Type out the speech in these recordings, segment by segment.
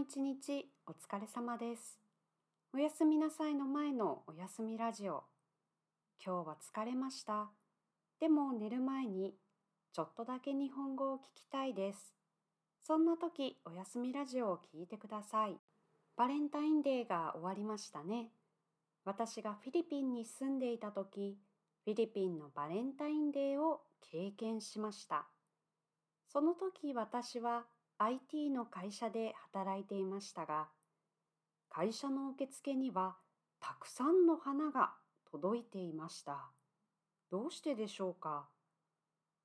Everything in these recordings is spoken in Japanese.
一日お疲れ様です。おやすみなさいの前のおやすみラジオ。今日は疲れました。でも寝る前にちょっとだけ日本語を聞きたいです。そんな時おやすみラジオを聞いてください。バレンタインデーが終わりましたね。私がフィリピンに住んでいた時、フィリピンのバレンタインデーを経験しました。その時私は IT の会社で働いていましたが、会社の受付にはたくさんの花が届いていました。どうしてでしょうか？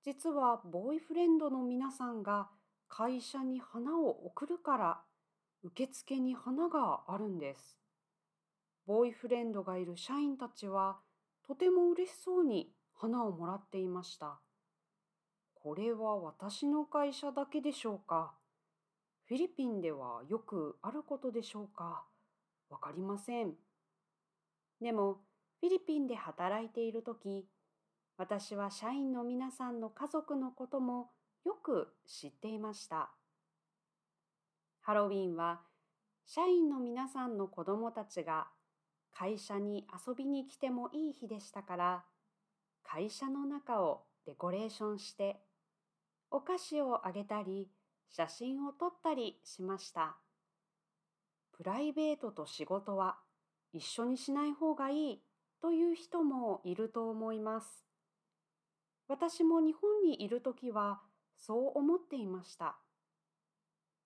実はボーイフレンドの皆さんが会社に花を送るから受付に花があるんです。ボーイフレンドがいる社員たちはとても嬉しそうに花をもらっていました。これは私の会社だけでしょうか？フィリピンではよくあることでしょうか？わかりません。でも、フィリピンで働いているとき、私は社員の皆さんの家族のこともよく知っていました。ハロウィンは、社員の皆さんの子供たちが会社に遊びに来てもいい日でしたから、会社の中をデコレーションして、お菓子をあげたり、写真を撮ったりしました。プライベートと仕事は一緒にしない方がいいという人もいると思います。私も日本にいるときはそう思っていました。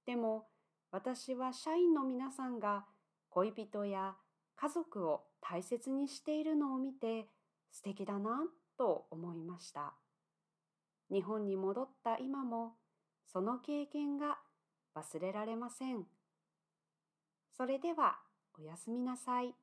でも私は社員の皆さんが恋人や家族を大切にしているのを見て素敵だなと思いました。日本に戻った今もその経験が忘れられません。それではおやすみなさい。